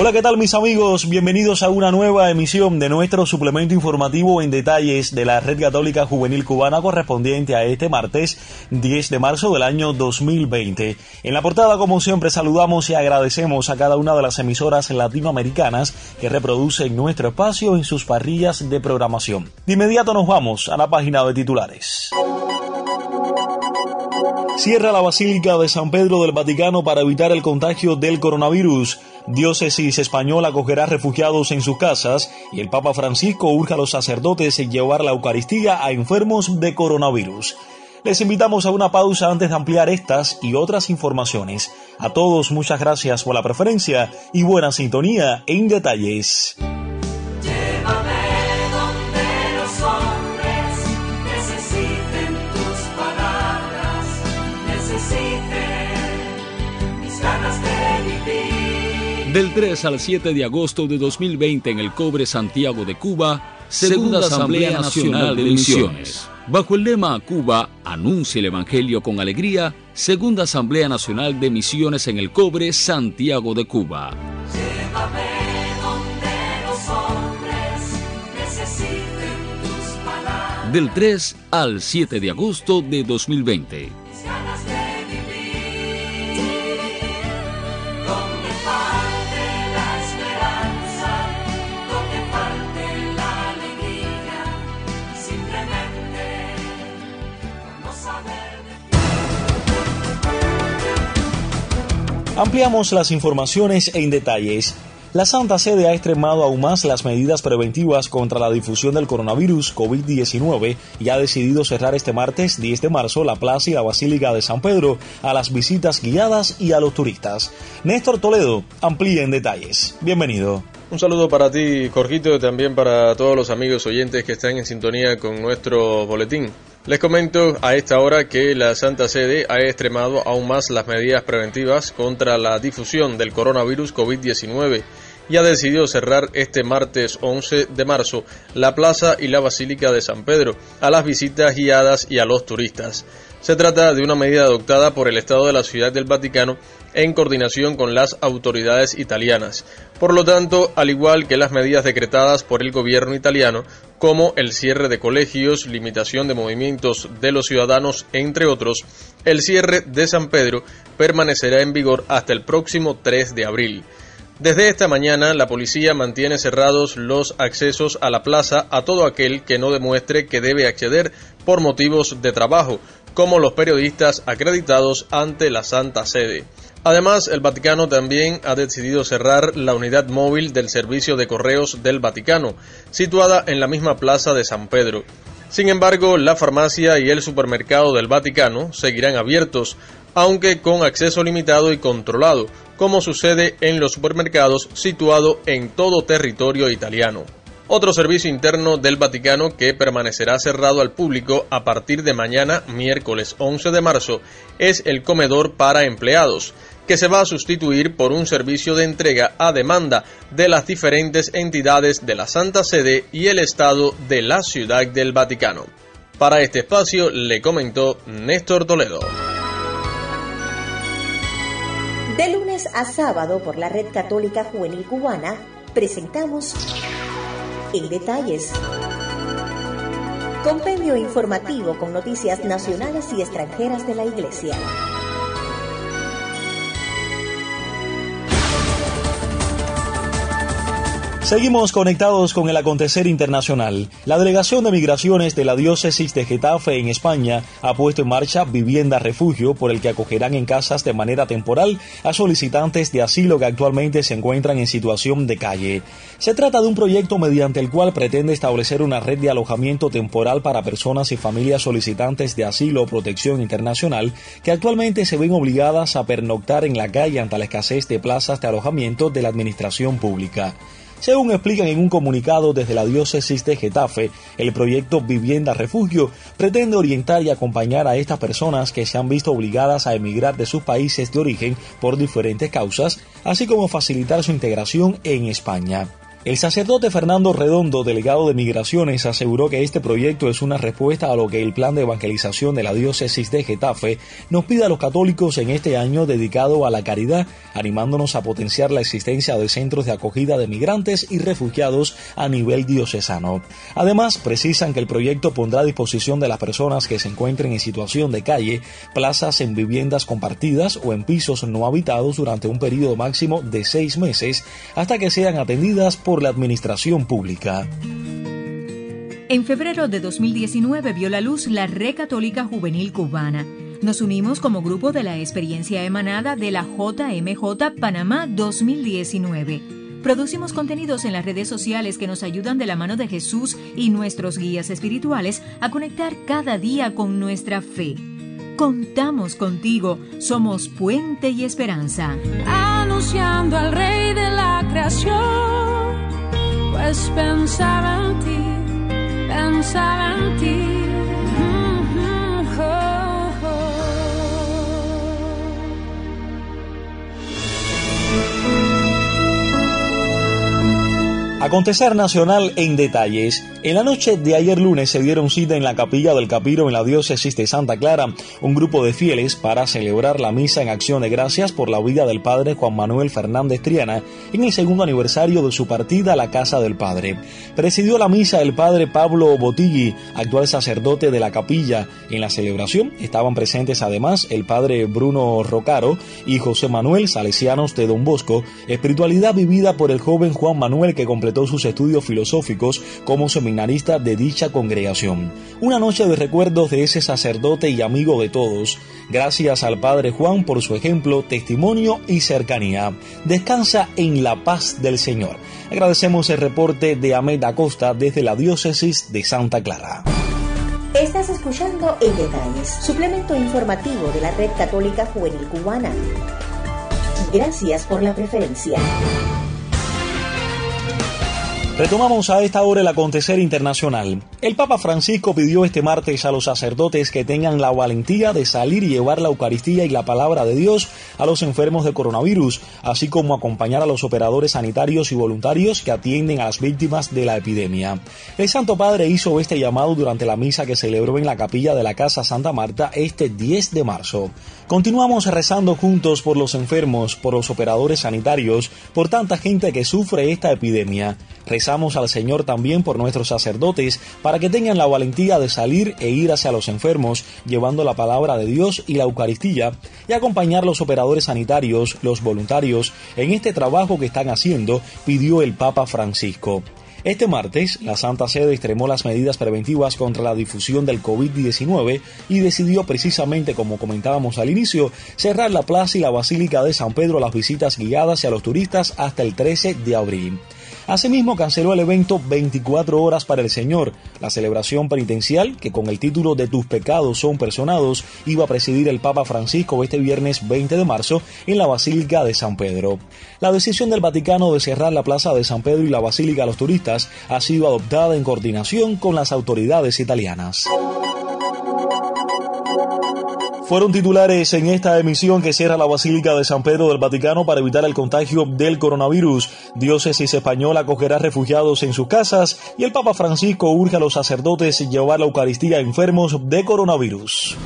Hola, ¿qué tal mis amigos? Bienvenidos a una nueva emisión de nuestro suplemento informativo en detalles de la Red Católica Juvenil Cubana correspondiente a este martes 10 de marzo del año 2020. En la portada, como siempre, saludamos y agradecemos a cada una de las emisoras latinoamericanas que reproducen nuestro espacio en sus parrillas de programación. De inmediato nos vamos a la página de titulares. Cierra la Basílica de San Pedro del Vaticano para evitar el contagio del coronavirus. Diócesis española acogerá refugiados en sus casas y el Papa Francisco urge a los sacerdotes en llevar la Eucaristía a enfermos de coronavirus. Les invitamos a una pausa antes de ampliar estas y otras informaciones. A todos muchas gracias por la preferencia y buena sintonía en detalles. Del 3 al 7 de agosto de 2020 en el Cobre Santiago de Cuba, Segunda Asamblea Nacional de Misiones. Bajo el lema Cuba, anuncia el Evangelio con alegría, Segunda Asamblea Nacional de Misiones en el Cobre Santiago de Cuba. Del 3 al 7 de agosto de 2020. Ampliamos las informaciones en detalles. La Santa Sede ha extremado aún más las medidas preventivas contra la difusión del coronavirus COVID-19 y ha decidido cerrar este martes 10 de marzo la plaza y la Basílica de San Pedro a las visitas guiadas y a los turistas. Néstor Toledo amplía en detalles. Bienvenido. Un saludo para ti, Jorgito, y también para todos los amigos oyentes que están en sintonía con nuestro boletín. Les comento a esta hora que la Santa Sede ha extremado aún más las medidas preventivas contra la difusión del coronavirus COVID-19 y ha decidido cerrar este martes 11 de marzo la plaza y la Basílica de San Pedro a las visitas guiadas y a los turistas. Se trata de una medida adoptada por el Estado de la Ciudad del Vaticano en coordinación con las autoridades italianas. Por lo tanto, al igual que las medidas decretadas por el gobierno italiano, como el cierre de colegios, limitación de movimientos de los ciudadanos, entre otros, el cierre de San Pedro permanecerá en vigor hasta el próximo 3 de abril. Desde esta mañana, la policía mantiene cerrados los accesos a la plaza a todo aquel que no demuestre que debe acceder por motivos de trabajo, como los periodistas acreditados ante la Santa Sede. Además, el Vaticano también ha decidido cerrar la unidad móvil del Servicio de Correos del Vaticano, situada en la misma plaza de San Pedro. Sin embargo, la farmacia y el supermercado del Vaticano seguirán abiertos, aunque con acceso limitado y controlado, como sucede en los supermercados situados en todo territorio italiano. Otro servicio interno del Vaticano que permanecerá cerrado al público a partir de mañana, miércoles 11 de marzo, es el comedor para empleados, que se va a sustituir por un servicio de entrega a demanda de las diferentes entidades de la Santa Sede y el Estado de la Ciudad del Vaticano. Para este espacio le comentó Néstor Toledo. De lunes a sábado por la Red Católica Juvenil Cubana presentamos En Detalles. Compendio informativo con noticias nacionales y extranjeras de la Iglesia. Seguimos conectados con el acontecer internacional. La Delegación de Migraciones de la Diócesis de Getafe en España ha puesto en marcha Vivienda Refugio por el que acogerán en casas de manera temporal a solicitantes de asilo que actualmente se encuentran en situación de calle. Se trata de un proyecto mediante el cual pretende establecer una red de alojamiento temporal para personas y familias solicitantes de asilo o protección internacional que actualmente se ven obligadas a pernoctar en la calle ante la escasez de plazas de alojamiento de la administración pública. Según explican en un comunicado desde la diócesis de Getafe, el proyecto Vivienda Refugio pretende orientar y acompañar a estas personas que se han visto obligadas a emigrar de sus países de origen por diferentes causas, así como facilitar su integración en España. El sacerdote Fernando Redondo, delegado de Migraciones, aseguró que este proyecto es una respuesta a lo que el plan de evangelización de la diócesis de Getafe nos pide a los católicos en este año dedicado a la caridad, animándonos a potenciar la existencia de centros de acogida de migrantes y refugiados a nivel diocesano. Además, precisan que el proyecto pondrá a disposición de las personas que se encuentren en situación de calle plazas en viviendas compartidas o en pisos no habitados durante un periodo máximo de seis meses hasta que sean atendidas por la administración pública. En febrero de 2019 vio la luz la Red Católica Juvenil Cubana. Nos unimos como grupo de la experiencia emanada de la JMJ Panamá 2019. Producimos contenidos en las redes sociales que nos ayudan de la mano de Jesús y nuestros guías espirituales a conectar cada día con nuestra fe. Contamos contigo, somos puente y esperanza. Anunciando al Rey de la creación pues pensaba en ti, pensaba en ti. Acontecer nacional en detalles. En la noche de ayer lunes se dieron cita en la capilla del Capiro en la diócesis de Santa Clara un grupo de fieles para celebrar la misa en acción de gracias por la vida del padre Juan Manuel Fernández Triana en el segundo aniversario de su partida a la casa del padre. Presidió la misa el padre Pablo Botigui, actual sacerdote de la capilla. En la celebración estaban presentes además el padre Bruno Rocaro y José Manuel Salesianos de Don Bosco, espiritualidad vivida por el joven Juan Manuel que completó sus estudios filosóficos como seminarista de dicha congregación. Una noche de recuerdos de ese sacerdote y amigo de todos. Gracias al Padre Juan por su ejemplo, testimonio y cercanía. Descansa en la paz del Señor. Agradecemos el reporte de Ahmed Acosta desde la diócesis de Santa Clara. Estás escuchando En Detalles, suplemento informativo de la Red Católica Juvenil Cubana. Gracias por la preferencia. Retomamos a esta hora el acontecer internacional. El Papa Francisco pidió este martes a los sacerdotes que tengan la valentía de salir y llevar la Eucaristía y la palabra de Dios a los enfermos de coronavirus, así como acompañar a los operadores sanitarios y voluntarios que atienden a las víctimas de la epidemia. El Santo Padre hizo este llamado durante la misa que celebró en la capilla de la Casa Santa Marta este 10 de marzo. Continuamos rezando juntos por los enfermos, por los operadores sanitarios, por tanta gente que sufre esta epidemia. Al Señor también por nuestros sacerdotes para que tengan la valentía de salir e ir hacia los enfermos llevando la palabra de Dios y la Eucaristía y acompañar los operadores sanitarios, los voluntarios, en este trabajo que están haciendo, pidió el Papa Francisco. Este martes, la Santa Sede extremó las medidas preventivas contra la difusión del COVID-19 y decidió precisamente, como comentábamos al inicio, cerrar la plaza y la Basílica de San Pedro a las visitas guiadas y a los turistas hasta el 13 de abril. Asimismo, canceló el evento 24 horas para el Señor, la celebración penitencial que con el título de Tus pecados son personados iba a presidir el Papa Francisco este viernes 20 de marzo en la Basílica de San Pedro. La decisión del Vaticano de cerrar la Plaza de San Pedro y la Basílica a los turistas ha sido adoptada en coordinación con las autoridades italianas. Fueron titulares en esta emisión que cierra la Basílica de San Pedro del Vaticano para evitar el contagio del coronavirus. Diócesis española acogerá refugiados en sus casas y el Papa Francisco urge a los sacerdotes llevar la Eucaristía a enfermos de coronavirus.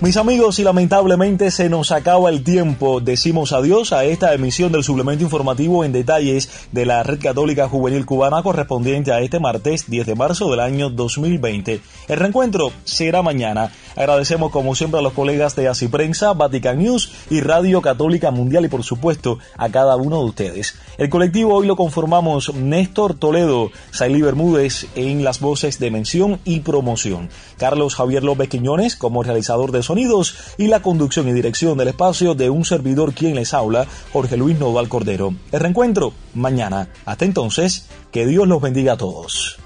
Mis amigos, y lamentablemente se nos acaba el tiempo, decimos adiós a esta emisión del suplemento informativo en detalles de la Red Católica Juvenil Cubana correspondiente a este martes 10 de marzo del año 2020. El reencuentro será mañana. Agradecemos como siempre a los colegas de Así Prensa, Vatican News y Radio Católica Mundial y por supuesto a cada uno de ustedes. El colectivo hoy lo conformamos Néstor Toledo, Saily Bermúdez en las voces de mención y promoción, Carlos Javier López Quiñones como realizador de sonidos y la conducción y dirección del espacio de un servidor quien les habla, Jorge Luis Nodal Cordero. El reencuentro mañana. Hasta entonces, que Dios los bendiga a todos.